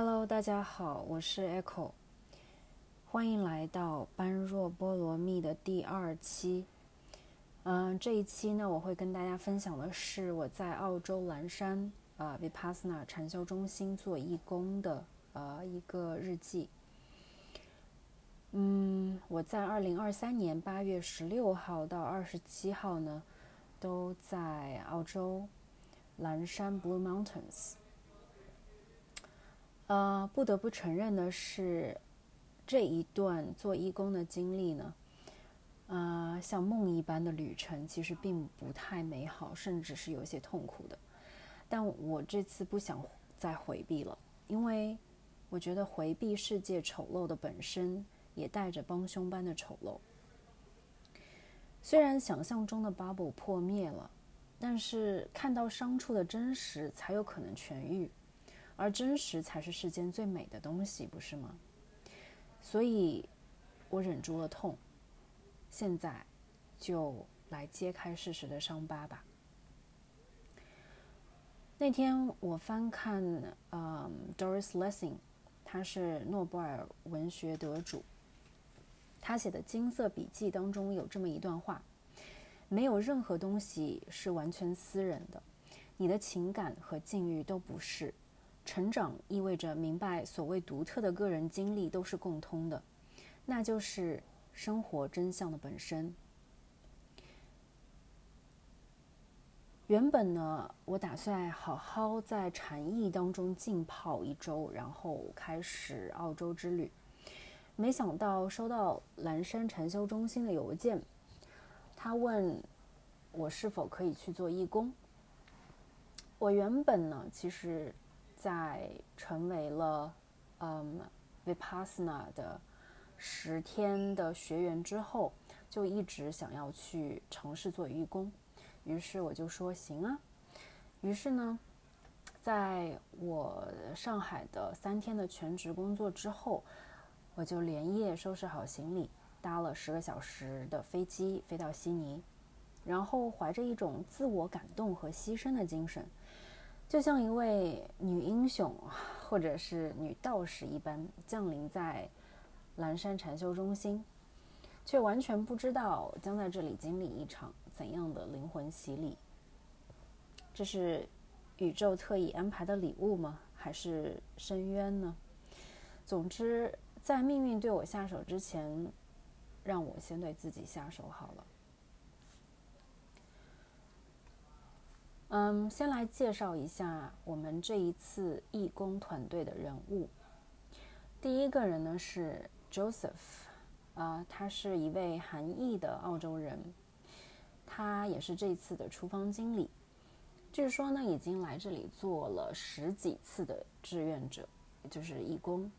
Hello，大家好，我是 Echo，欢迎来到般若波罗蜜的第二期。嗯，这一期呢，我会跟大家分享的是我在澳洲蓝山啊 Vipassana 禅修中心做义工的呃一个日记。嗯，我在二零二三年八月十六号到二十七号呢，都在澳洲蓝山 Blue Mountains。呃，不得不承认的是，这一段做义工的经历呢，呃，像梦一般的旅程，其实并不太美好，甚至是有些痛苦的。但我这次不想再回避了，因为我觉得回避世界丑陋的本身，也带着帮凶般的丑陋。虽然想象中的 bubble 破灭了，但是看到伤处的真实，才有可能痊愈。而真实才是世间最美的东西，不是吗？所以，我忍住了痛。现在，就来揭开事实的伤疤吧。那天我翻看，嗯，Doris Lessing，他是诺贝尔文学得主。他写的《金色笔记》当中有这么一段话：没有任何东西是完全私人的，你的情感和境遇都不是。成长意味着明白，所谓独特的个人经历都是共通的，那就是生活真相的本身。原本呢，我打算好好在禅意当中浸泡一周，然后开始澳洲之旅。没想到收到蓝山禅修中心的邮件，他问我是否可以去做义工。我原本呢，其实。在成为了嗯 Vipassana 的十天的学员之后，就一直想要去尝试做义工。于是我就说行啊。于是呢，在我上海的三天的全职工作之后，我就连夜收拾好行李，搭了十个小时的飞机飞到悉尼，然后怀着一种自我感动和牺牲的精神。就像一位女英雄或者是女道士一般降临在蓝山禅修中心，却完全不知道将在这里经历一场怎样的灵魂洗礼。这是宇宙特意安排的礼物吗？还是深渊呢？总之，在命运对我下手之前，让我先对自己下手好了。嗯，先来介绍一下我们这一次义工团队的人物。第一个人呢是 Joseph，啊，他是一位韩裔的澳洲人，他也是这次的厨房经理。据说呢，已经来这里做了十几次的志愿者，就是义工。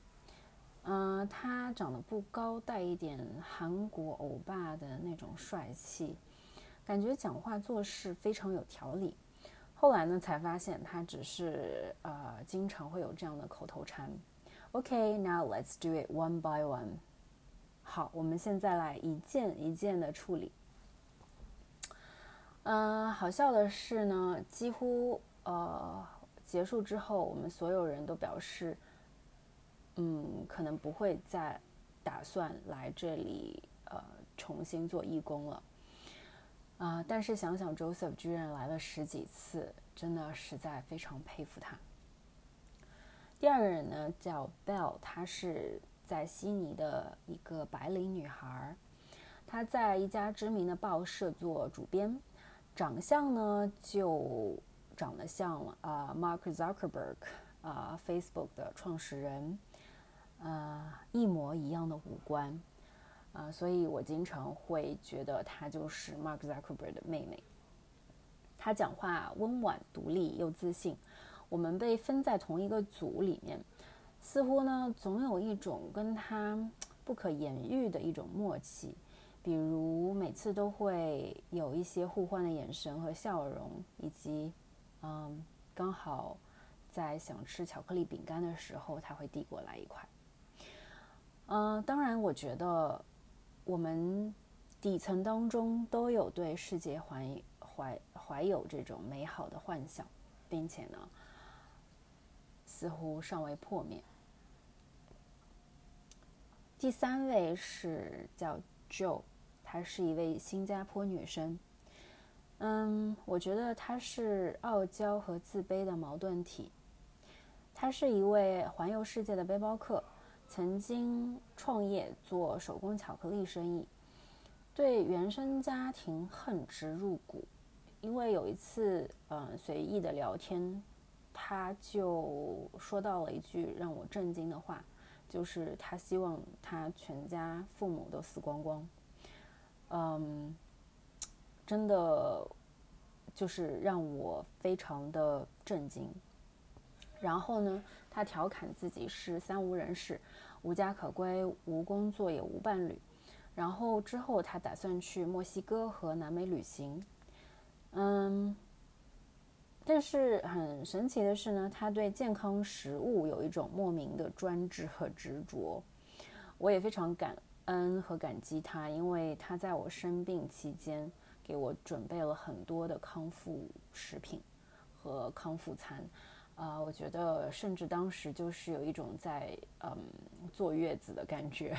嗯，他长得不高，带一点韩国欧巴的那种帅气，感觉讲话做事非常有条理。后来呢，才发现他只是呃，经常会有这样的口头禅。OK，now let's do it one by one。好，我们现在来一件一件的处理。嗯，好笑的是呢，几乎呃结束之后，我们所有人都表示，嗯，可能不会再打算来这里呃重新做义工了。啊！但是想想 Joseph 居然来了十几次，真的实在非常佩服他。第二个人呢叫 Bell，她是在悉尼的一个白领女孩，她在一家知名的报社做主编，长相呢就长得像啊 Mark Zuckerberg 啊 Facebook 的创始人，啊一模一样的五官。啊，所以我经常会觉得她就是 Mark Zuckerberg 的妹妹。她讲话温婉、独立又自信。我们被分在同一个组里面，似乎呢总有一种跟她不可言喻的一种默契。比如每次都会有一些互换的眼神和笑容，以及嗯，刚好在想吃巧克力饼干的时候，他会递过来一块。嗯，当然，我觉得。我们底层当中都有对世界怀怀怀有这种美好的幻想，并且呢，似乎尚未破灭。第三位是叫 Jo，她是一位新加坡女生。嗯，我觉得她是傲娇和自卑的矛盾体。她是一位环游世界的背包客，曾经创业做手工巧克力生意，对原生家庭恨之入骨。因为有一次，嗯，随意的聊天，他就说到了一句让我震惊的话。就是他希望他全家父母都死光光，嗯，真的就是让我非常的震惊。然后呢，他调侃自己是三无人士，无家可归，无工作也无伴侣。然后之后他打算去墨西哥和南美旅行，嗯。但是很神奇的是呢，他对健康食物有一种莫名的专制和执着。我也非常感恩和感激他，因为他在我生病期间给我准备了很多的康复食品和康复餐。啊，我觉得甚至当时就是有一种在嗯坐月子的感觉。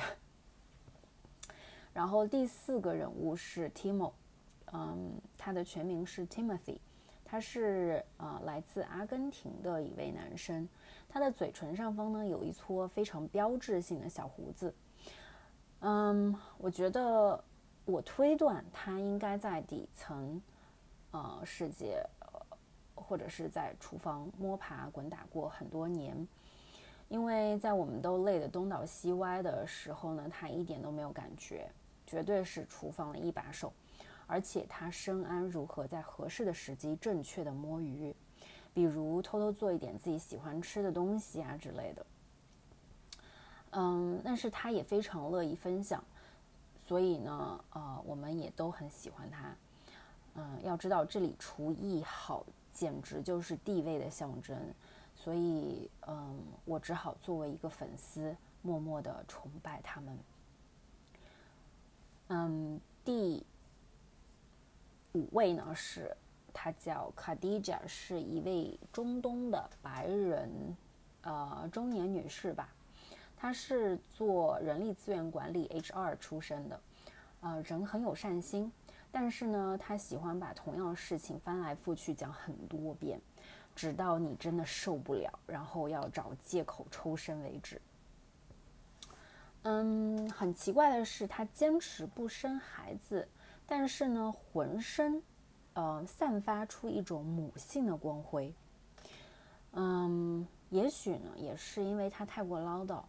然后第四个人物是 Timo，嗯，他的全名是 Timothy。他是呃来自阿根廷的一位男生，他的嘴唇上方呢有一撮非常标志性的小胡子。嗯，我觉得我推断他应该在底层呃世界，或者是在厨房摸爬滚打过很多年，因为在我们都累得东倒西歪的时候呢，他一点都没有感觉，绝对是厨房的一把手。而且他深谙如何在合适的时机正确的摸鱼，比如偷偷做一点自己喜欢吃的东西啊之类的。嗯，但是他也非常乐意分享，所以呢，呃，我们也都很喜欢他。嗯，要知道这里厨艺好简直就是地位的象征，所以嗯，我只好作为一个粉丝，默默的崇拜他们。嗯，第。五位呢是，她叫卡迪亚是一位中东的白人，呃，中年女士吧。她是做人力资源管理 HR 出身的，呃，人很有善心，但是呢，他喜欢把同样的事情翻来覆去讲很多遍，直到你真的受不了，然后要找借口抽身为止。嗯，很奇怪的是，他坚持不生孩子。但是呢，浑身，呃，散发出一种母性的光辉。嗯，也许呢，也是因为他太过唠叨，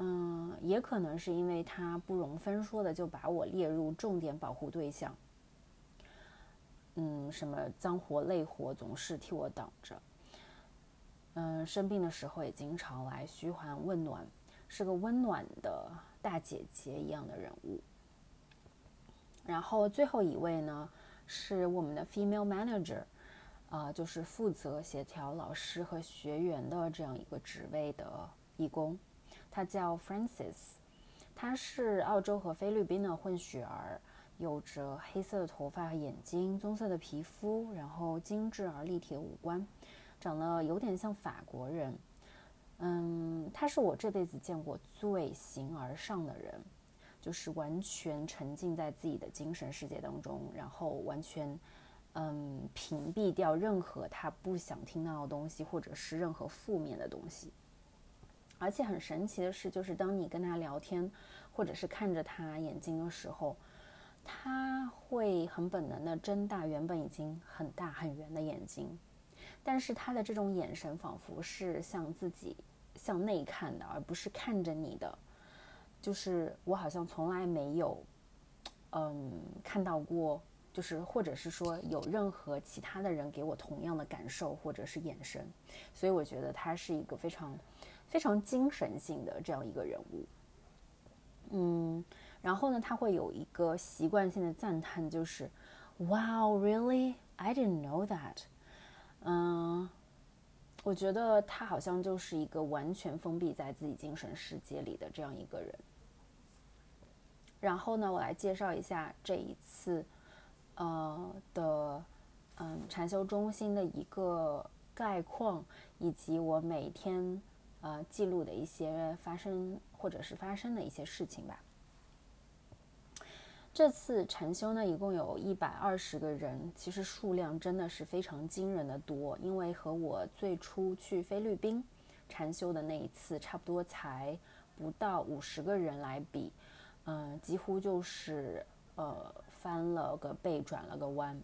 嗯，也可能是因为他不容分说的就把我列入重点保护对象。嗯，什么脏活累活总是替我挡着。嗯，生病的时候也经常来嘘寒问暖，是个温暖的大姐姐一样的人物。然后最后一位呢，是我们的 female manager，啊，就是负责协调老师和学员的这样一个职位的义工，他叫 Francis，他是澳洲和菲律宾的混血儿，有着黑色的头发和眼睛，棕色的皮肤，然后精致而立体的五官，长得有点像法国人。嗯，他是我这辈子见过最形而上的人。就是完全沉浸在自己的精神世界当中，然后完全，嗯，屏蔽掉任何他不想听到的东西，或者是任何负面的东西。而且很神奇的是，就是当你跟他聊天，或者是看着他眼睛的时候，他会很本能的睁大原本已经很大很圆的眼睛，但是他的这种眼神仿佛是向自己向内看的，而不是看着你的。就是我好像从来没有，嗯，看到过，就是或者是说有任何其他的人给我同样的感受或者是眼神，所以我觉得他是一个非常非常精神性的这样一个人物。嗯，然后呢，他会有一个习惯性的赞叹，就是 “Wow, really? I didn't know that.” 嗯，我觉得他好像就是一个完全封闭在自己精神世界里的这样一个人。然后呢，我来介绍一下这一次，呃的，嗯，禅修中心的一个概况，以及我每天呃记录的一些发生或者是发生的一些事情吧。这次禅修呢，一共有一百二十个人，其实数量真的是非常惊人的多。因为和我最初去菲律宾禅修的那一次，差不多才不到五十个人来比，嗯，几乎就是呃翻了个倍，转了个弯。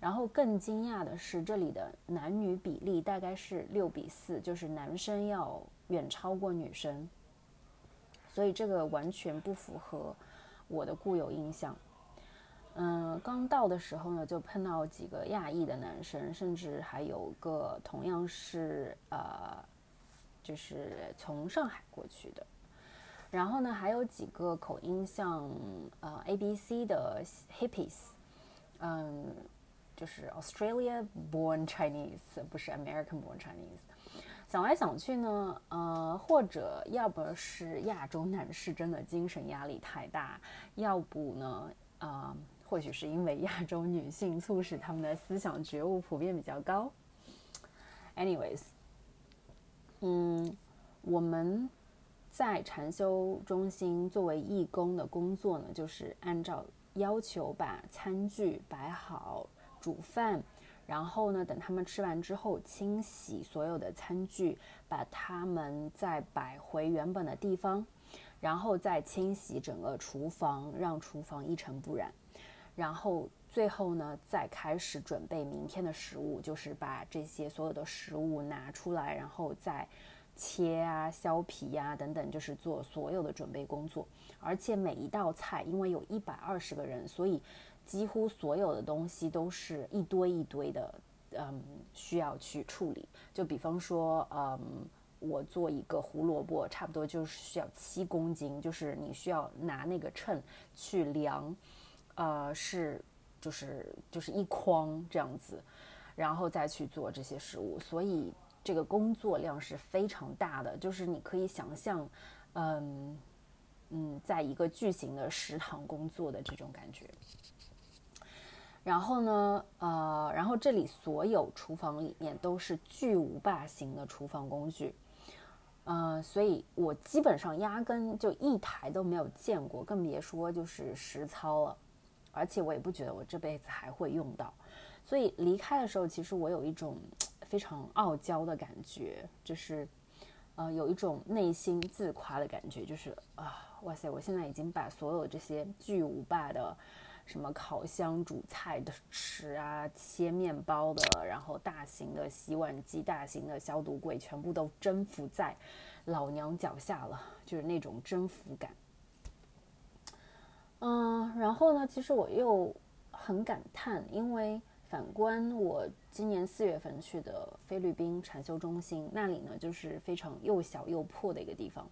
然后更惊讶的是，这里的男女比例大概是六比四，就是男生要远超过女生，所以这个完全不符合。我的固有印象，嗯，刚到的时候呢，就碰到几个亚裔的男生，甚至还有个同样是呃，就是从上海过去的。然后呢，还有几个口音像呃 A B C 的 hippies，嗯，就是 Australia born Chinese，不是 American born Chinese。想来想去呢，呃，或者要不是亚洲男士真的精神压力太大，要不呢，啊，或许是因为亚洲女性促使他们的思想觉悟普遍比较高。Anyways，嗯，我们在禅修中心作为义工的工作呢，就是按照要求把餐具摆好，煮饭。然后呢，等他们吃完之后，清洗所有的餐具，把它们再摆回原本的地方，然后再清洗整个厨房，让厨房一尘不染。然后最后呢，再开始准备明天的食物，就是把这些所有的食物拿出来，然后再切啊、削皮呀等等，就是做所有的准备工作。而且每一道菜，因为有一百二十个人，所以。几乎所有的东西都是一堆一堆的，嗯，需要去处理。就比方说，嗯，我做一个胡萝卜，差不多就是需要七公斤，就是你需要拿那个秤去量，呃，是就是就是一筐这样子，然后再去做这些食物。所以这个工作量是非常大的，就是你可以想象，嗯嗯，在一个巨型的食堂工作的这种感觉。然后呢，呃，然后这里所有厨房里面都是巨无霸型的厨房工具，呃，所以我基本上压根就一台都没有见过，更别说就是实操了。而且我也不觉得我这辈子还会用到，所以离开的时候，其实我有一种非常傲娇的感觉，就是，呃，有一种内心自夸的感觉，就是啊，哇塞，我现在已经把所有这些巨无霸的。什么烤箱煮菜的池啊，切面包的，然后大型的洗碗机、大型的消毒柜，全部都征服在老娘脚下了，就是那种征服感。嗯，然后呢，其实我又很感叹，因为反观我今年四月份去的菲律宾禅修中心，那里呢就是非常又小又破的一个地方，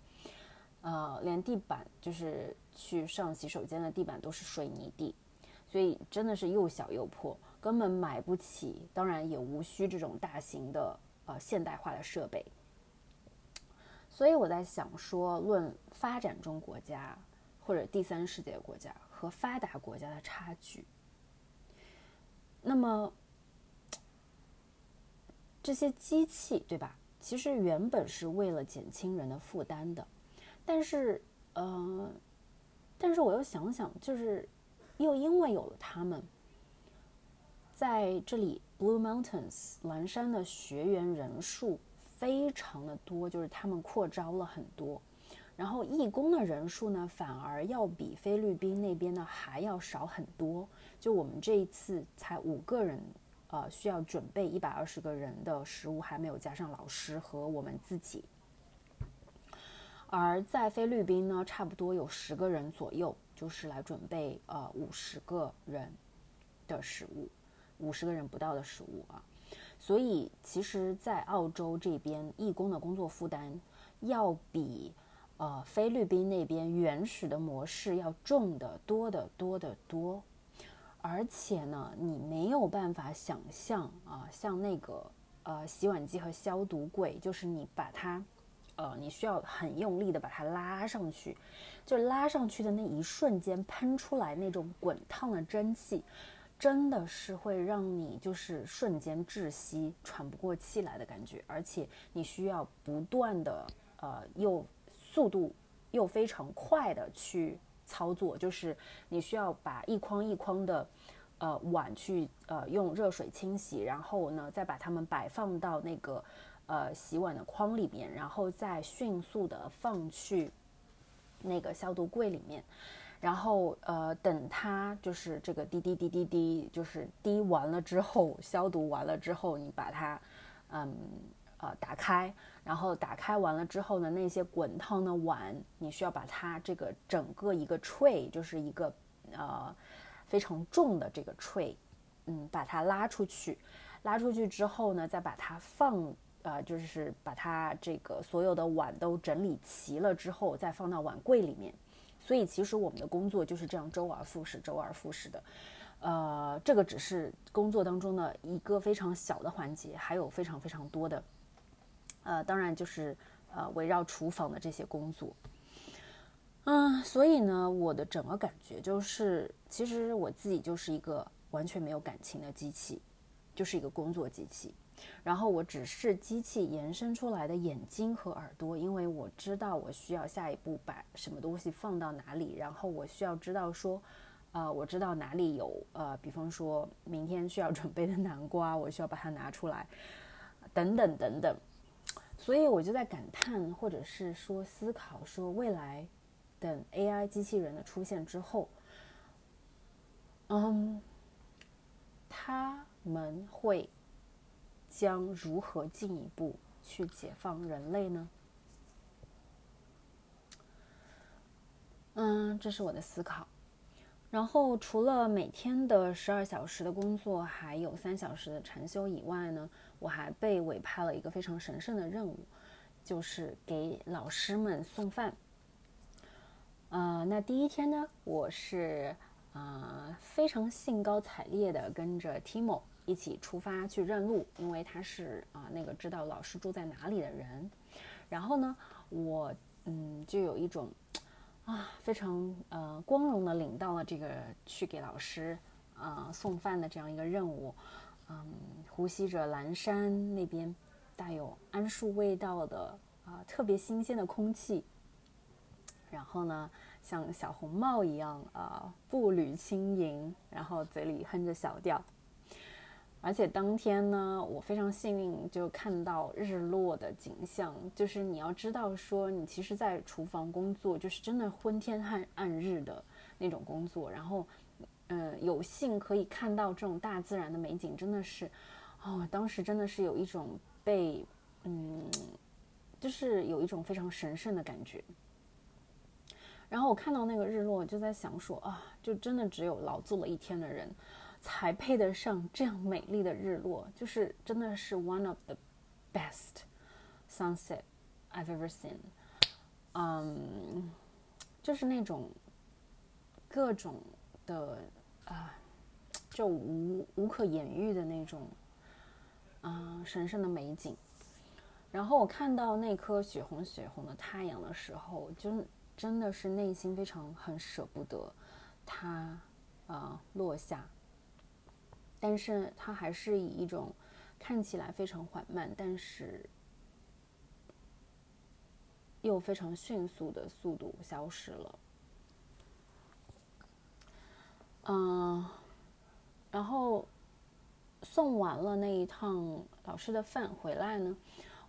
呃，连地板就是去上洗手间的地板都是水泥地。所以真的是又小又破，根本买不起，当然也无需这种大型的呃现代化的设备。所以我在想说，论发展中国家或者第三世界国家和发达国家的差距，那么这些机器对吧？其实原本是为了减轻人的负担的，但是呃，但是我又想想，就是。又因为有了他们，在这里，Blue Mountains 蓝山的学员人数非常的多，就是他们扩招了很多。然后义工的人数呢，反而要比菲律宾那边呢还要少很多。就我们这一次才五个人，呃，需要准备一百二十个人的食物，还没有加上老师和我们自己。而在菲律宾呢，差不多有十个人左右。就是来准备呃五十个人的食物，五十个人不到的食物啊，所以其实，在澳洲这边义工的工作负担要比呃菲律宾那边原始的模式要重的多得多得多，而且呢，你没有办法想象啊，像那个呃洗碗机和消毒柜，就是你把它。呃，你需要很用力的把它拉上去，就拉上去的那一瞬间喷出来那种滚烫的蒸汽，真的是会让你就是瞬间窒息、喘不过气来的感觉，而且你需要不断的呃又速度又非常快的去操作，就是你需要把一筐一筐的呃碗去呃用热水清洗，然后呢再把它们摆放到那个呃洗碗的筐里面，然后再迅速的放去那个消毒柜里面。然后，呃，等它就是这个滴滴滴滴滴，就是滴完了之后，消毒完了之后，你把它，嗯，呃，打开，然后打开完了之后呢，那些滚烫的碗，你需要把它这个整个一个 tray，就是一个呃非常重的这个 tray，嗯，把它拉出去，拉出去之后呢，再把它放，呃，就是把它这个所有的碗都整理齐了之后，再放到碗柜里面。所以其实我们的工作就是这样周而复始，周而复始的，呃，这个只是工作当中的一个非常小的环节，还有非常非常多的，呃，当然就是呃围绕厨房的这些工作，嗯，所以呢，我的整个感觉就是，其实我自己就是一个完全没有感情的机器，就是一个工作机器。然后我只是机器延伸出来的眼睛和耳朵，因为我知道我需要下一步把什么东西放到哪里，然后我需要知道说，呃，我知道哪里有呃，比方说明天需要准备的南瓜，我需要把它拿出来，等等等等。所以我就在感叹，或者是说思考，说未来等 AI 机器人的出现之后，嗯，他们会。将如何进一步去解放人类呢？嗯，这是我的思考。然后，除了每天的十二小时的工作，还有三小时的禅修以外呢，我还被委派了一个非常神圣的任务，就是给老师们送饭。呃，那第一天呢，我是啊非常兴高采烈的跟着 Timo。一起出发去认路，因为他是啊那个知道老师住在哪里的人。然后呢，我嗯就有一种啊非常呃光荣的领到了这个去给老师啊送饭的这样一个任务。嗯，呼吸着蓝山那边带有桉树味道的啊特别新鲜的空气。然后呢，像小红帽一样啊步履轻盈，然后嘴里哼着小调。而且当天呢，我非常幸运，就看到日落的景象。就是你要知道，说你其实，在厨房工作，就是真的昏天暗暗日的那种工作。然后，嗯，有幸可以看到这种大自然的美景，真的是，哦，当时真的是有一种被，嗯，就是有一种非常神圣的感觉。然后我看到那个日落，就在想说啊，就真的只有劳作了一天的人。才配得上这样美丽的日落，就是真的是 one of the best sunset I've ever seen。嗯，就是那种各种的啊，就无无可言喻的那种啊神圣的美景。然后我看到那颗血红血红的太阳的时候，就真的是内心非常很舍不得它啊落下。但是它还是以一种看起来非常缓慢，但是又非常迅速的速度消失了。嗯，然后送完了那一趟老师的饭回来呢，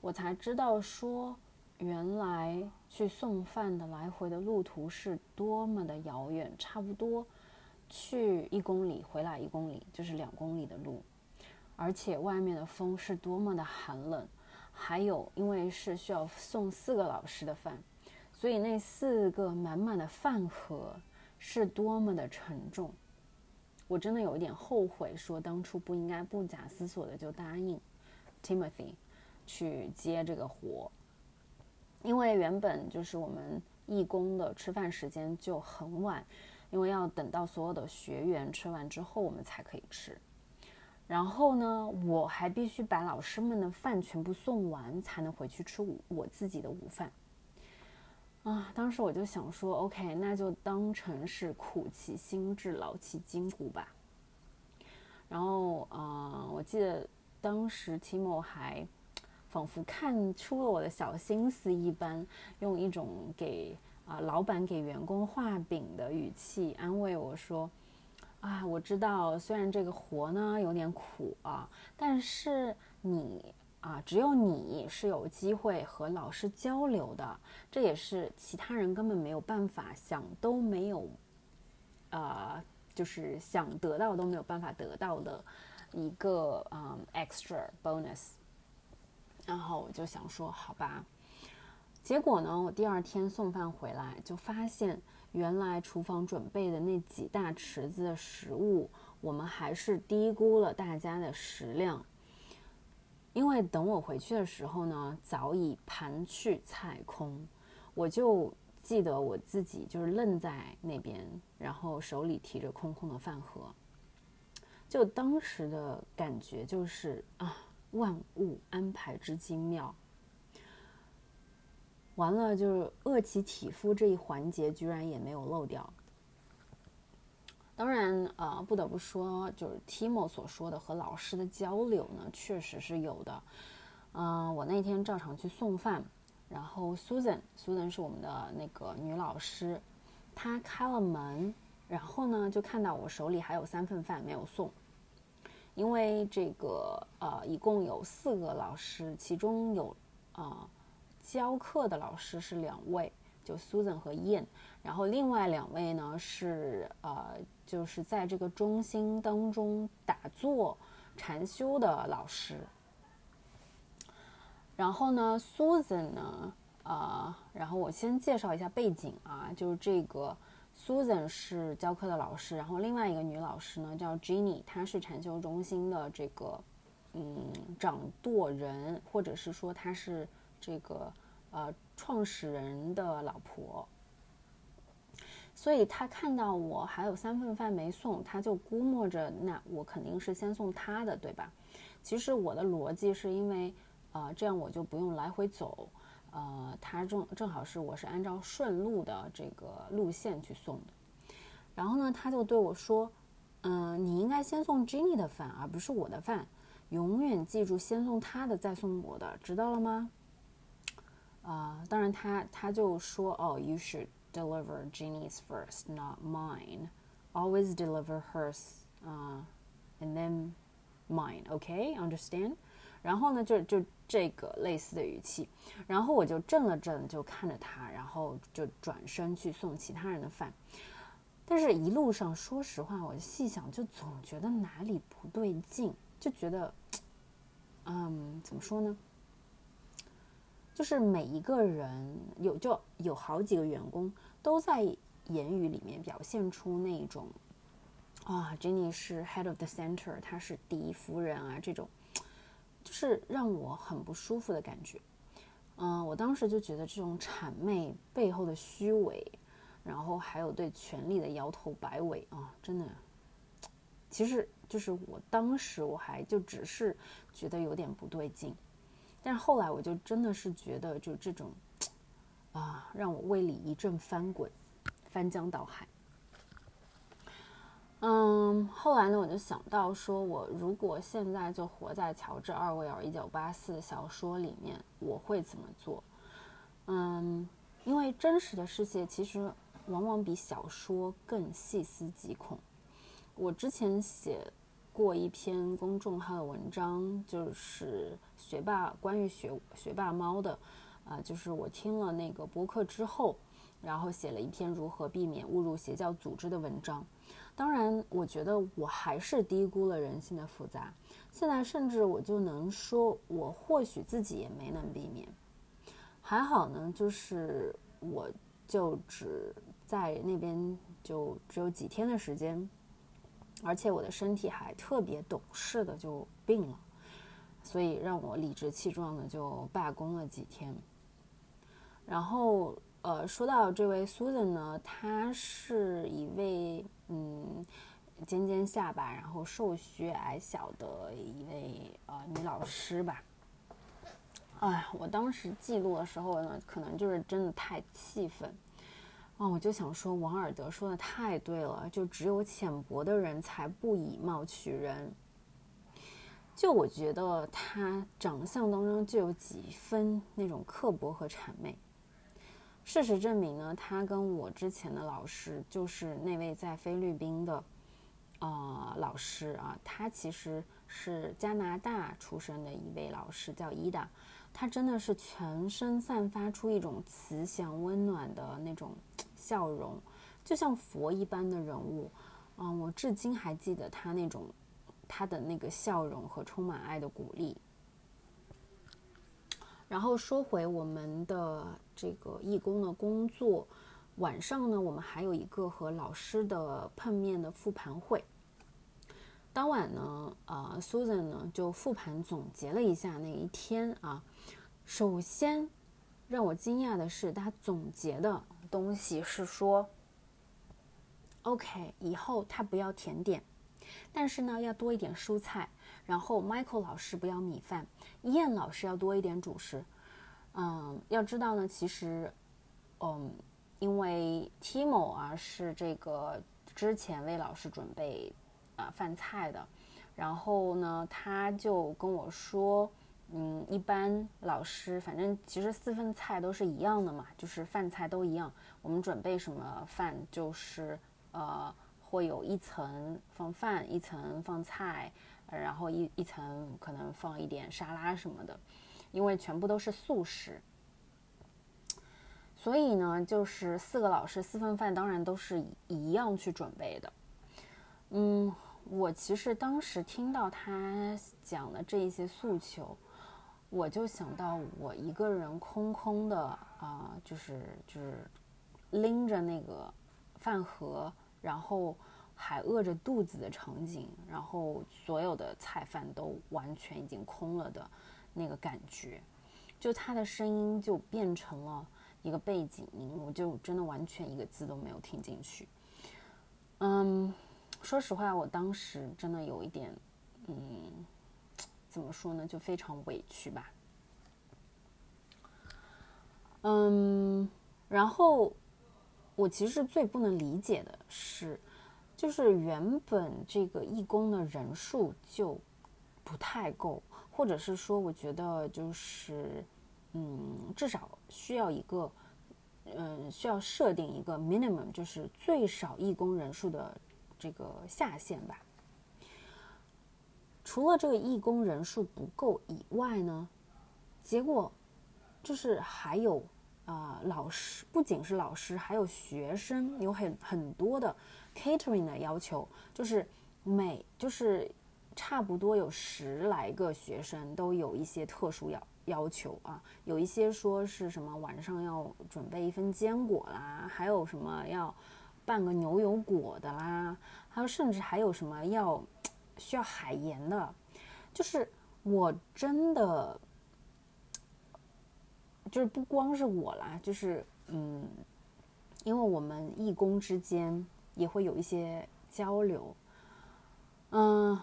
我才知道说，原来去送饭的来回的路途是多么的遥远，差不多。去一公里，回来一公里，就是两公里的路，而且外面的风是多么的寒冷，还有因为是需要送四个老师的饭，所以那四个满满的饭盒是多么的沉重，我真的有一点后悔，说当初不应该不假思索的就答应 Timothy 去接这个活，因为原本就是我们义工的吃饭时间就很晚。因为要等到所有的学员吃完之后，我们才可以吃。然后呢，我还必须把老师们的饭全部送完，才能回去吃午我自己的午饭。啊，当时我就想说，OK，那就当成是苦其心志，劳其筋骨吧。然后，呃，我记得当时 Timo 还仿佛看出了我的小心思一般，用一种给啊老板给员工画饼的语气安慰我说：“啊，我知道，虽然这个活呢有点苦啊，但是你。”啊，只有你是有机会和老师交流的，这也是其他人根本没有办法想都没有，呃，就是想得到都没有办法得到的一个嗯 extra bonus。然后我就想说，好吧。结果呢，我第二天送饭回来，就发现原来厨房准备的那几大池子的食物，我们还是低估了大家的食量。因为等我回去的时候呢，早已盘去菜空，我就记得我自己就是愣在那边，然后手里提着空空的饭盒，就当时的感觉就是啊，万物安排之精妙。完了，就是饿其体肤这一环节居然也没有漏掉。当然，呃，不得不说，就是 Timo 所说的和老师的交流呢，确实是有的。嗯，我那天照常去送饭，然后 Susan，Susan 是我们的那个女老师，她开了门，然后呢，就看到我手里还有三份饭没有送，因为这个呃，一共有四个老师，其中有啊教课的老师是两位，就 Susan 和 Ian，然后另外两位呢是呃。就是在这个中心当中打坐禅修的老师，然后呢，Susan 呢，呃，然后我先介绍一下背景啊，就是这个 Susan 是教课的老师，然后另外一个女老师呢叫 Jenny，她是禅修中心的这个嗯掌舵人，或者是说她是这个呃创始人的老婆。所以他看到我还有三份饭没送，他就估摸着那我肯定是先送他的，对吧？其实我的逻辑是因为，呃，这样我就不用来回走，呃，他正正好是我是按照顺路的这个路线去送的。然后呢，他就对我说：“嗯，你应该先送 Jenny 的饭，而不是我的饭。永远记住先送他的，再送我的，知道了吗？”啊，当然他他就说：“哦，you should。” deliver Jeannie's first, not mine. Always deliver hers, uh, and then mine. Okay, understand? 然后呢，就就这个类似的语气，然后我就怔了怔，就看着他，然后就转身去送其他人的饭。但是，一路上，说实话，我细想，就总觉得哪里不对劲，就觉得，嗯，怎么说呢？就是每一个人有就有好几个员工都在言语里面表现出那种啊，Jenny 是 head of the center，她是第一夫人啊，这种就是让我很不舒服的感觉。嗯，我当时就觉得这种谄媚背后的虚伪，然后还有对权力的摇头摆尾啊，真的，其实就是我当时我还就只是觉得有点不对劲。但是后来我就真的是觉得，就这种，啊，让我胃里一阵翻滚，翻江倒海。嗯，后来呢，我就想到说，我如果现在就活在乔治·奥威尔一九八四小说里面，我会怎么做？嗯，因为真实的世界其实往往比小说更细思极恐。我之前写。过一篇公众号的文章，就是学霸关于学学霸猫的，啊，就是我听了那个播客之后，然后写了一篇如何避免误入邪教组织的文章。当然，我觉得我还是低估了人性的复杂。现在甚至我就能说，我或许自己也没能避免。还好呢，就是我就只在那边就只有几天的时间。而且我的身体还特别懂事的就病了，所以让我理直气壮的就罢工了几天。然后，呃，说到这位 Susan 呢，她是一位嗯尖尖下巴，然后瘦削矮小的一位呃女老师吧。哎，我当时记录的时候呢，可能就是真的太气愤。啊，我就想说，王尔德说的太对了，就只有浅薄的人才不以貌取人，就我觉得他长相当中就有几分那种刻薄和谄媚。事实证明呢，他跟我之前的老师，就是那位在菲律宾的，呃，老师啊，他其实是加拿大出生的一位老师，叫伊达。他真的是全身散发出一种慈祥温暖的那种笑容，就像佛一般的人物。嗯，我至今还记得他那种。他的那个笑容和充满爱的鼓励。然后说回我们的这个义工的工作，晚上呢，我们还有一个和老师的碰面的复盘会。当晚呢，呃，Susan 呢就复盘总结了一下那一天啊。首先让我惊讶的是，他总结的东西是说，OK，以后他不要甜点。但是呢，要多一点蔬菜。然后，Michael 老师不要米饭，燕老师要多一点主食。嗯，要知道呢，其实，嗯，因为 Timo 啊是这个之前为老师准备啊饭菜的，然后呢，他就跟我说，嗯，一般老师反正其实四份菜都是一样的嘛，就是饭菜都一样。我们准备什么饭就是呃。会有一层放饭，一层放菜，然后一一层可能放一点沙拉什么的，因为全部都是素食，所以呢，就是四个老师四份饭，当然都是一样去准备的。嗯，我其实当时听到他讲的这一些诉求，我就想到我一个人空空的啊，就是就是拎着那个饭盒。然后还饿着肚子的场景，然后所有的菜饭都完全已经空了的那个感觉，就他的声音就变成了一个背景音，我就真的完全一个字都没有听进去。嗯，说实话，我当时真的有一点，嗯，怎么说呢，就非常委屈吧。嗯，然后。我其实最不能理解的是，就是原本这个义工的人数就不太够，或者是说，我觉得就是，嗯，至少需要一个，嗯，需要设定一个 minimum，就是最少义工人数的这个下限吧。除了这个义工人数不够以外呢，结果就是还有。啊，老师不仅是老师，还有学生有很很多的 catering 的要求，就是每就是差不多有十来个学生都有一些特殊要要求啊，有一些说是什么晚上要准备一份坚果啦，还有什么要半个牛油果的啦，还有甚至还有什么要需要海盐的，就是我真的。就是不光是我啦，就是嗯，因为我们义工之间也会有一些交流，嗯，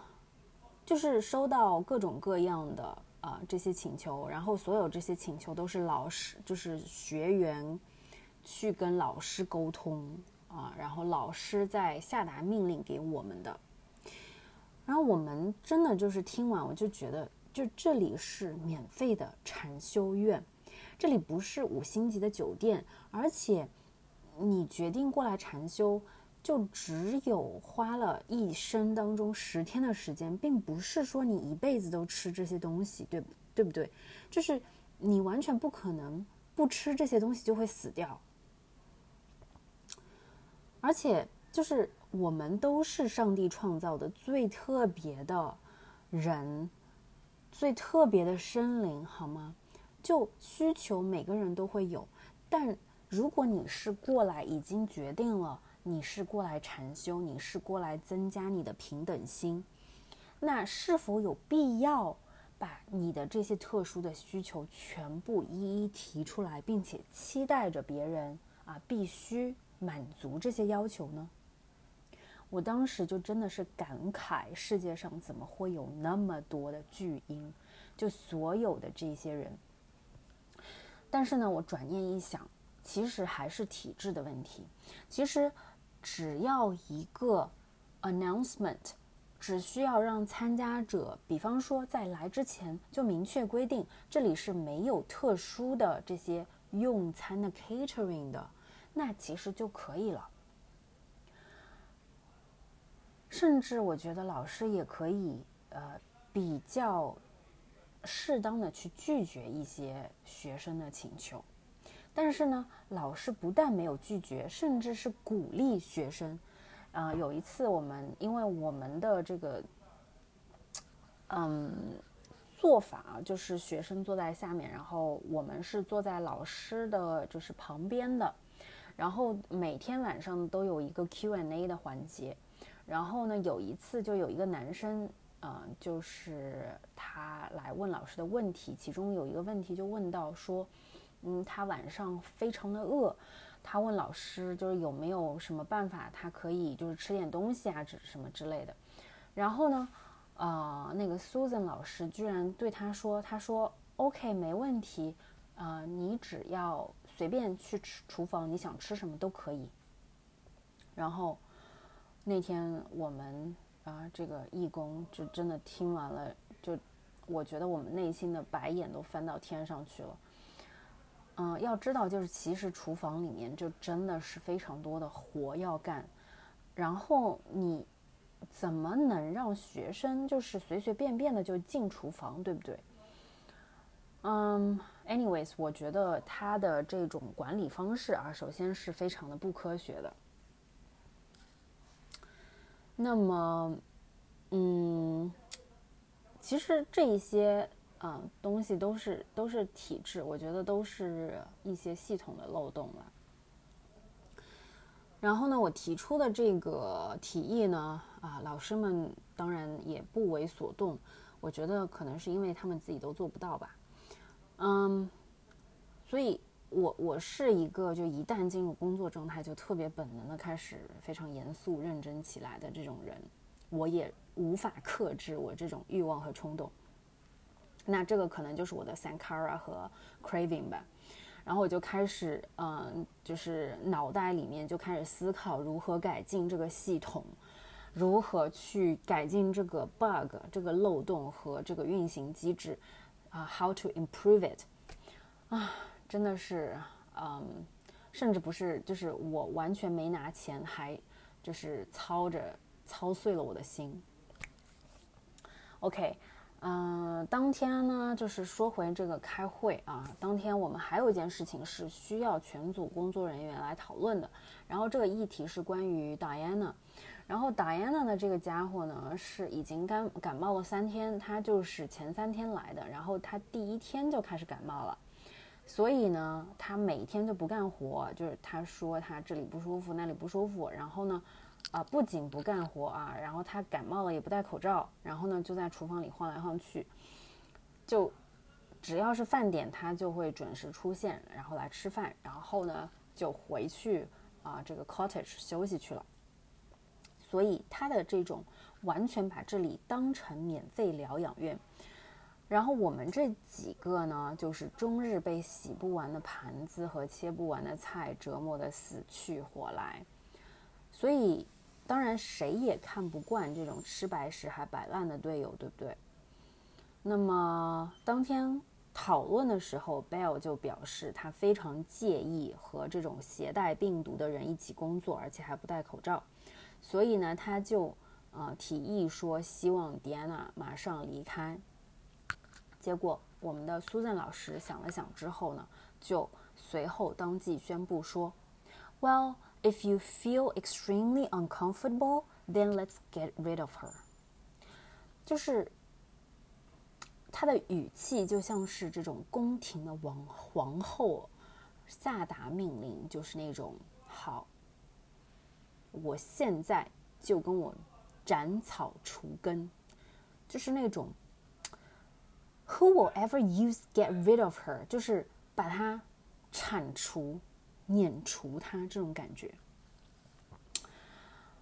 就是收到各种各样的啊这些请求，然后所有这些请求都是老师，就是学员去跟老师沟通啊，然后老师再下达命令给我们的，然后我们真的就是听完我就觉得，就这里是免费的禅修院。这里不是五星级的酒店，而且你决定过来禅修，就只有花了一生当中十天的时间，并不是说你一辈子都吃这些东西，对对？不对？就是你完全不可能不吃这些东西就会死掉，而且就是我们都是上帝创造的最特别的人，最特别的生灵，好吗？就需求每个人都会有，但如果你是过来已经决定了你是过来禅修，你是过来增加你的平等心，那是否有必要把你的这些特殊的需求全部一一提出来，并且期待着别人啊必须满足这些要求呢？我当时就真的是感慨，世界上怎么会有那么多的巨婴？就所有的这些人。但是呢，我转念一想，其实还是体制的问题。其实，只要一个 announcement，只需要让参加者，比方说在来之前就明确规定，这里是没有特殊的这些用餐的 catering 的，那其实就可以了。甚至我觉得老师也可以，呃，比较适当的去拒绝一些学生的请求。但是呢，老师不但没有拒绝，甚至是鼓励学生。啊，有一次我们因为我们的这个，嗯，做法就是学生坐在下面，然后我们是坐在老师的就是旁边的，然后每天晚上都有一个 Q&A 的环节，然后呢，有一次就有一个男生，嗯，就是他来问老师的问题，其中有一个问题就问到说，嗯，他晚上非常的饿。他问老师，就是有没有什么办法，他可以就是吃点东西啊，之什么之类的。然后呢，呃，那个 Susan 老师居然对他说：“他说 OK，没问题，呃，你只要随便去吃厨房，你想吃什么都可以。”然后那天我们啊，这个义工就真的听完了，就我觉得我们内心的白眼都翻到天上去了。嗯，要知道，就是其实厨房里面就真的是非常多的活要干，然后你怎么能让学生就是随随便便的就进厨房，对不对？嗯，anyways，我觉得他的这种管理方式啊，首先是非常的不科学的。那么，嗯，其实这一些。嗯，东西都是都是体制，我觉得都是一些系统的漏洞了。然后呢，我提出的这个提议呢，啊，老师们当然也不为所动。我觉得可能是因为他们自己都做不到吧。嗯，所以我我是一个就一旦进入工作状态就特别本能的开始非常严肃认真起来的这种人，我也无法克制我这种欲望和冲动。那这个可能就是我的 sankara 和 craving 吧，然后我就开始，嗯，就是脑袋里面就开始思考如何改进这个系统，如何去改进这个 bug 这个漏洞和这个运行机制，啊，how to improve it，啊，真的是，嗯，甚至不是，就是我完全没拿钱，还就是操着操碎了我的心。OK。嗯，当天呢，就是说回这个开会啊。当天我们还有一件事情是需要全组工作人员来讨论的。然后这个议题是关于 Diana。然后 Diana 的这个家伙呢，是已经感感冒了三天，他就是前三天来的，然后他第一天就开始感冒了，所以呢，他每天就不干活，就是他说他这里不舒服，那里不舒服，然后呢。啊，不仅不干活啊，然后他感冒了也不戴口罩，然后呢就在厨房里晃来晃去，就只要是饭点他就会准时出现，然后来吃饭，然后呢就回去啊这个 cottage 休息去了。所以他的这种完全把这里当成免费疗养院，然后我们这几个呢就是终日被洗不完的盘子和切不完的菜折磨的死去活来，所以。当然，谁也看不惯这种吃白食还摆烂的队友，对不对？那么当天讨论的时候，Bell 就表示他非常介意和这种携带病毒的人一起工作，而且还不戴口罩。所以呢，他就呃提议说，希望 Diana 马上离开。结果，我们的 Susan 老师想了想之后呢，就随后当即宣布说：“Well。” If you feel extremely uncomfortable, then let's get rid of her。就是他的语气就像是这种宫廷的王皇后下达命令，就是那种好，我现在就跟我斩草除根，就是那种 Who will ever use get rid of her？就是把她铲除。撵除他这种感觉。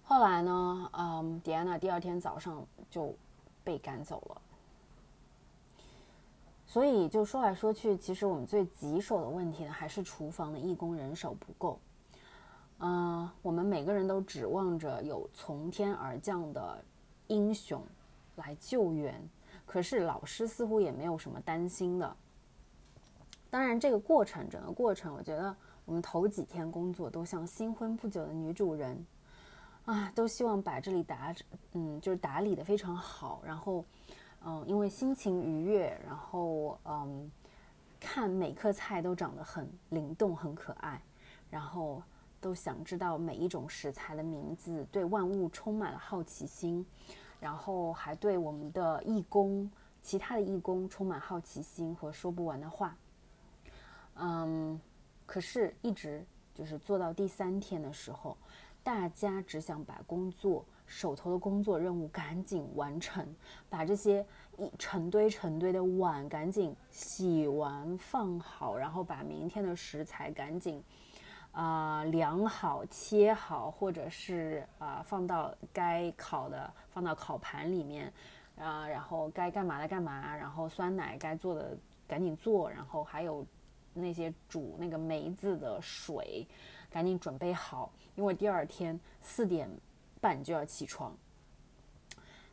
后来呢，嗯，迪安娜第二天早上就被赶走了。所以就说来说去，其实我们最棘手的问题呢，还是厨房的义工人手不够。嗯，我们每个人都指望着有从天而降的英雄来救援。可是老师似乎也没有什么担心的。当然，这个过程，整个过程，我觉得我们头几天工作都像新婚不久的女主人，啊，都希望把这里打，嗯，就是打理的非常好。然后，嗯，因为心情愉悦，然后，嗯，看每颗菜都长得很灵动、很可爱，然后都想知道每一种食材的名字，对万物充满了好奇心，然后还对我们的义工、其他的义工充满好奇心和说不完的话。嗯，可是，一直就是做到第三天的时候，大家只想把工作手头的工作任务赶紧完成，把这些一成堆成堆的碗赶紧洗完放好，然后把明天的食材赶紧啊量好切好，或者是啊放到该烤的放到烤盘里面啊，然后该干嘛的干嘛，然后酸奶该做的赶紧做，然后还有。那些煮那个梅子的水，赶紧准备好，因为第二天四点半就要起床。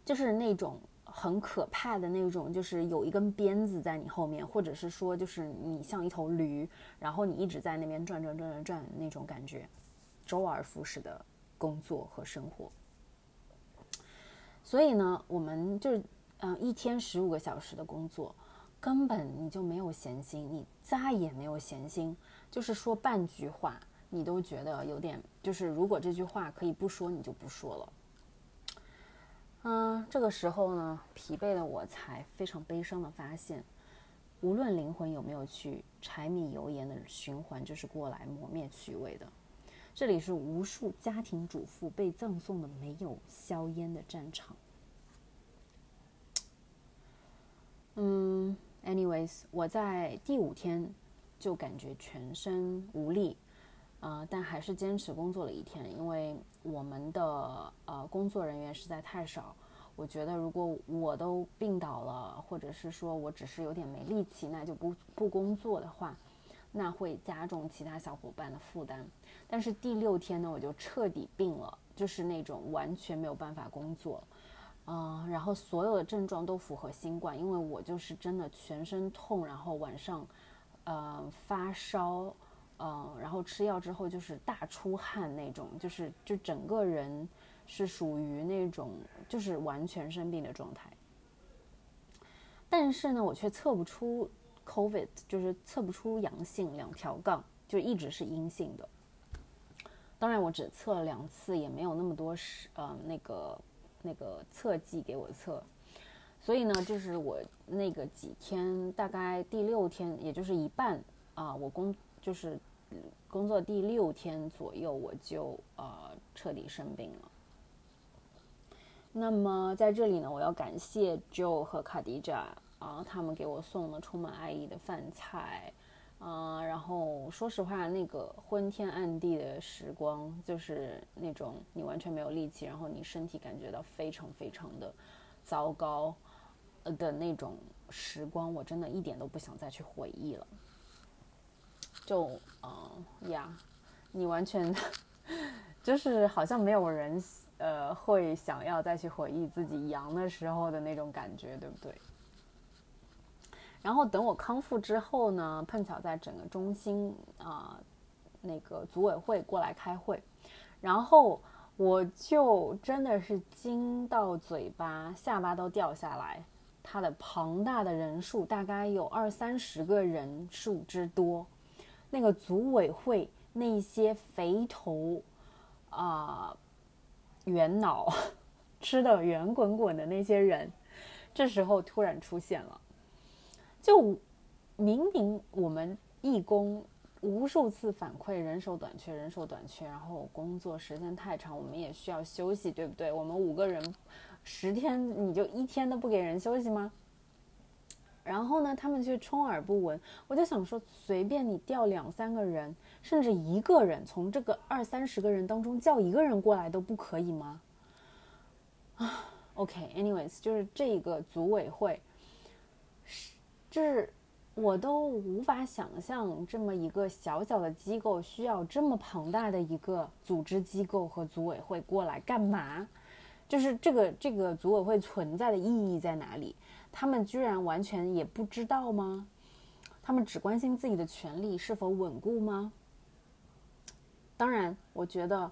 就是那种很可怕的那种，就是有一根鞭子在你后面，或者是说，就是你像一头驴，然后你一直在那边转转转转转那种感觉，周而复始的工作和生活。所以呢，我们就是嗯，一天十五个小时的工作。根本你就没有闲心，你再也没有闲心，就是说半句话，你都觉得有点，就是如果这句话可以不说，你就不说了。嗯，这个时候呢，疲惫的我才非常悲伤的发现，无论灵魂有没有去，柴米油盐的循环就是过来磨灭趣味的。这里是无数家庭主妇被葬送的没有硝烟的战场。嗯。Anyways，我在第五天就感觉全身无力，啊，但还是坚持工作了一天，因为我们的呃工作人员实在太少。我觉得如果我都病倒了，或者是说我只是有点没力气，那就不不工作的话，那会加重其他小伙伴的负担。但是第六天呢，我就彻底病了，就是那种完全没有办法工作。啊，然后所有的症状都符合新冠，因为我就是真的全身痛，然后晚上，呃发烧，嗯，然后吃药之后就是大出汗那种，就是就整个人是属于那种就是完全生病的状态。但是呢，我却测不出 COVID，就是测不出阳性，两条杠就一直是阴性的。当然，我只测了两次，也没有那么多是呃那个。那个测剂给我测，所以呢，就是我那个几天，大概第六天，也就是一半啊，我工就是工作第六天左右，我就呃彻底生病了。那么在这里呢，我要感谢 Joe 和卡迪扎啊，他们给我送了充满爱意的饭菜。啊，然后说实话，那个昏天暗地的时光，就是那种你完全没有力气，然后你身体感觉到非常非常的糟糕呃的那种时光，我真的一点都不想再去回忆了。就，嗯呀，你完全 就是好像没有人呃会想要再去回忆自己阳的时候的那种感觉，对不对？然后等我康复之后呢，碰巧在整个中心啊，那个组委会过来开会，然后我就真的是惊到嘴巴，下巴都掉下来。他的庞大的人数大概有二三十个人数之多，那个组委会那些肥头啊、圆脑、吃的圆滚滚的那些人，这时候突然出现了。就明明我们义工无数次反馈人手短缺，人手短缺，然后工作时间太长，我们也需要休息，对不对？我们五个人十天，你就一天都不给人休息吗？然后呢，他们却充耳不闻。我就想说，随便你调两三个人，甚至一个人，从这个二三十个人当中叫一个人过来都不可以吗？啊，OK，anyways，就是这个组委会是就。是，我都无法想象这么一个小小的机构需要这么庞大的一个组织机构和组委会过来干嘛？就是这个这个组委会存在的意义在哪里？他们居然完全也不知道吗？他们只关心自己的权利是否稳固吗？当然，我觉得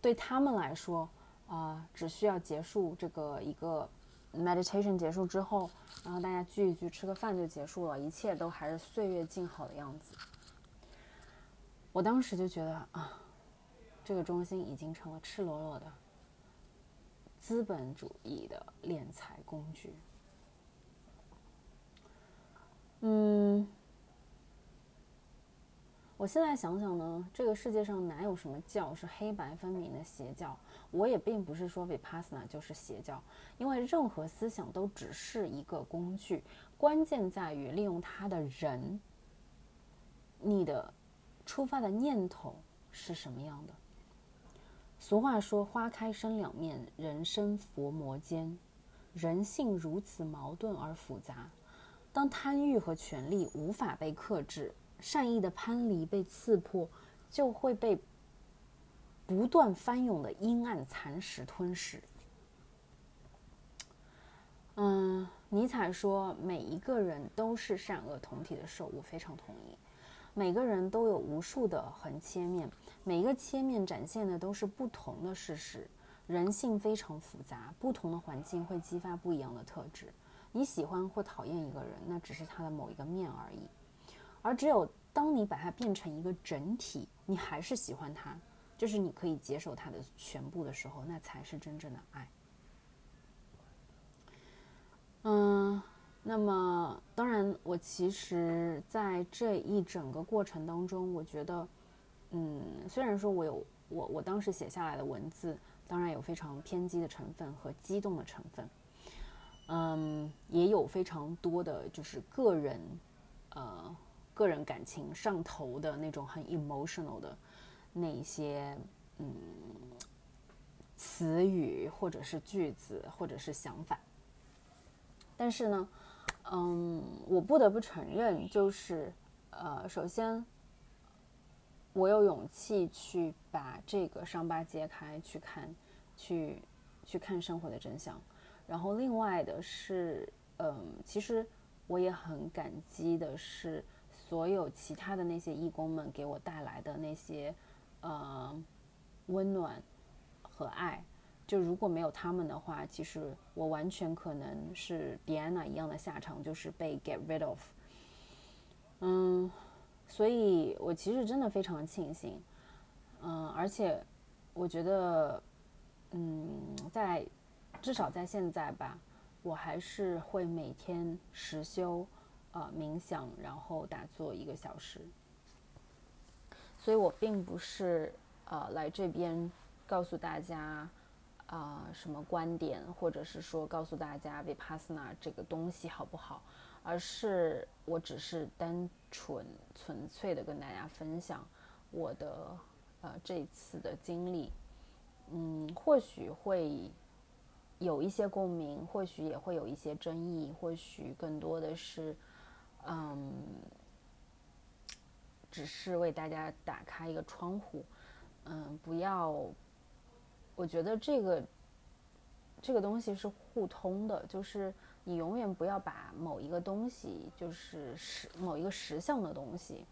对他们来说，啊，只需要结束这个一个 meditation 结束之后，然后大家聚一聚，吃个饭就结束了，一切都还是岁月静好的样子。我当时就觉得啊，这个中心已经成了赤裸裸的资本主义的敛财工具。嗯，我现在想想呢，这个世界上哪有什么教是黑白分明的邪教？我也并不是说 Vipassana 就是邪教，因为任何思想都只是一个工具，关键在于利用它的人。你的出发的念头是什么样的？俗话说“花开生两面，人生佛魔间”，人性如此矛盾而复杂。当贪欲和权力无法被克制，善意的攀离被刺破，就会被不断翻涌的阴暗蚕食吞噬。嗯，尼采说：“每一个人都是善恶同体的兽。”我非常同意。每个人都有无数的横切面，每一个切面展现的都是不同的事实。人性非常复杂，不同的环境会激发不一样的特质。你喜欢或讨厌一个人，那只是他的某一个面而已。而只有当你把它变成一个整体，你还是喜欢他，就是你可以接受他的全部的时候，那才是真正的爱。嗯，那么当然，我其实在这一整个过程当中，我觉得，嗯，虽然说我有我我当时写下来的文字，当然有非常偏激的成分和激动的成分。嗯，也有非常多的就是个人，呃，个人感情上头的那种很 emotional 的那一些嗯词语或者是句子或者是想法。但是呢，嗯，我不得不承认，就是呃，首先我有勇气去把这个伤疤揭开，去看，去去看生活的真相。然后，另外的是，嗯，其实我也很感激的是，所有其他的那些义工们给我带来的那些，呃，温暖和爱。就如果没有他们的话，其实我完全可能是 Diana 一样的下场，就是被 get rid of。嗯，所以我其实真的非常庆幸，嗯，而且我觉得，嗯，在。至少在现在吧，我还是会每天实修，呃，冥想，然后打坐一个小时。所以我并不是呃来这边告诉大家啊什么观点，或者是说告诉大家 Vipassana 这个东西好不好，而是我只是单纯纯粹的跟大家分享我的呃这次的经历，嗯，或许会。有一些共鸣，或许也会有一些争议，或许更多的是，嗯，只是为大家打开一个窗户，嗯，不要，我觉得这个这个东西是互通的，就是你永远不要把某一个东西，就是实某一个实相的东西，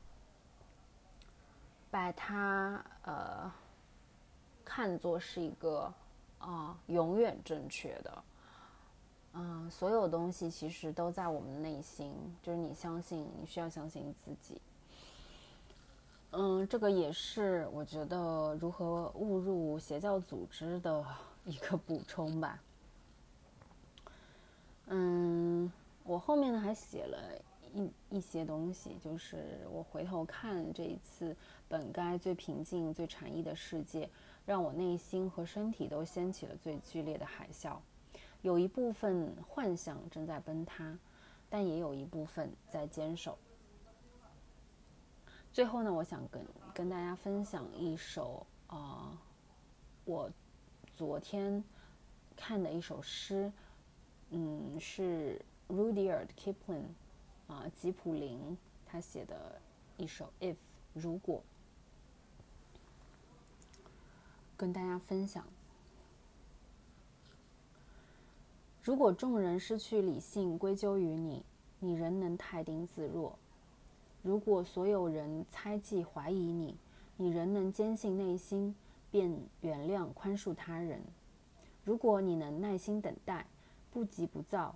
把它呃看作是一个。啊，永远正确的，嗯，所有东西其实都在我们内心，就是你相信，你需要相信自己。嗯，这个也是我觉得如何误入邪教组织的 一个补充吧。嗯，我后面呢还写了一一些东西，就是我回头看这一次本该最平静、最禅意的世界。让我内心和身体都掀起了最剧烈的海啸，有一部分幻想正在崩塌，但也有一部分在坚守。最后呢，我想跟跟大家分享一首啊，我昨天看的一首诗，嗯，是 Rudyard Kipling 啊，吉普林他写的一首《If》，如果。跟大家分享，如果众人失去理性归咎于你，你仍能泰定自若；如果所有人猜忌怀疑你，你仍能坚信内心，便原谅宽恕他人。如果你能耐心等待，不急不躁，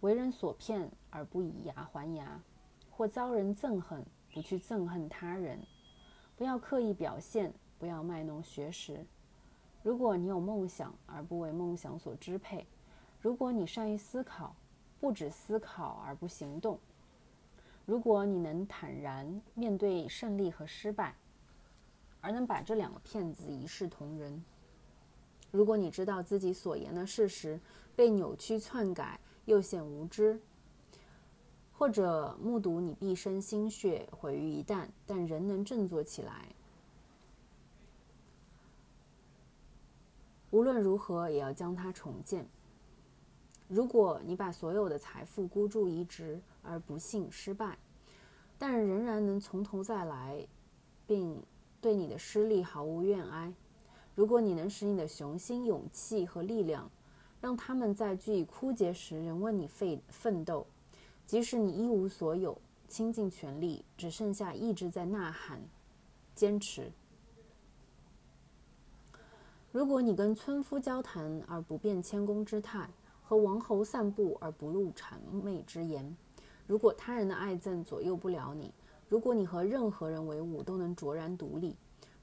为人所骗而不以牙还牙，或遭人憎恨，不去憎恨他人，不要刻意表现，不要卖弄学识。如果你有梦想而不为梦想所支配，如果你善于思考，不止思考而不行动；如果你能坦然面对胜利和失败，而能把这两个骗子一视同仁；如果你知道自己所言的事实被扭曲篡改，又显无知，或者目睹你毕生心血毁于一旦，但仍能振作起来，无论如何也要将它重建。如果你把所有的财富孤注一掷而不幸失败，但仍然能从头再来，并对你的失利毫无怨哀；如果你能使你的雄心、勇气和力量，让他们在据以枯竭时仍为你奋奋斗，即使你一无所有，倾尽全力，只剩下一直在呐喊，坚持。如果你跟村夫交谈而不变谦恭之态，和王侯散步而不露谄媚之言。如果他人的爱憎左右不了你，如果你和任何人为伍都能卓然独立，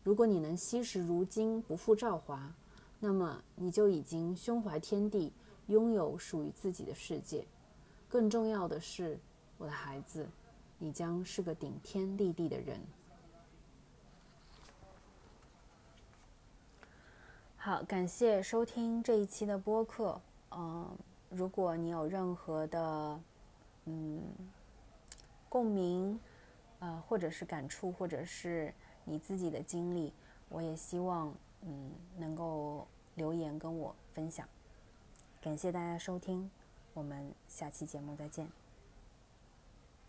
如果你能惜时如金，不负韶华，那么你就已经胸怀天地，拥有属于自己的世界。更重要的是，我的孩子，你将是个顶天立地的人。好，感谢收听这一期的播客。嗯，如果你有任何的嗯共鸣，呃，或者是感触，或者是你自己的经历，我也希望嗯能够留言跟我分享。感谢大家收听，我们下期节目再见。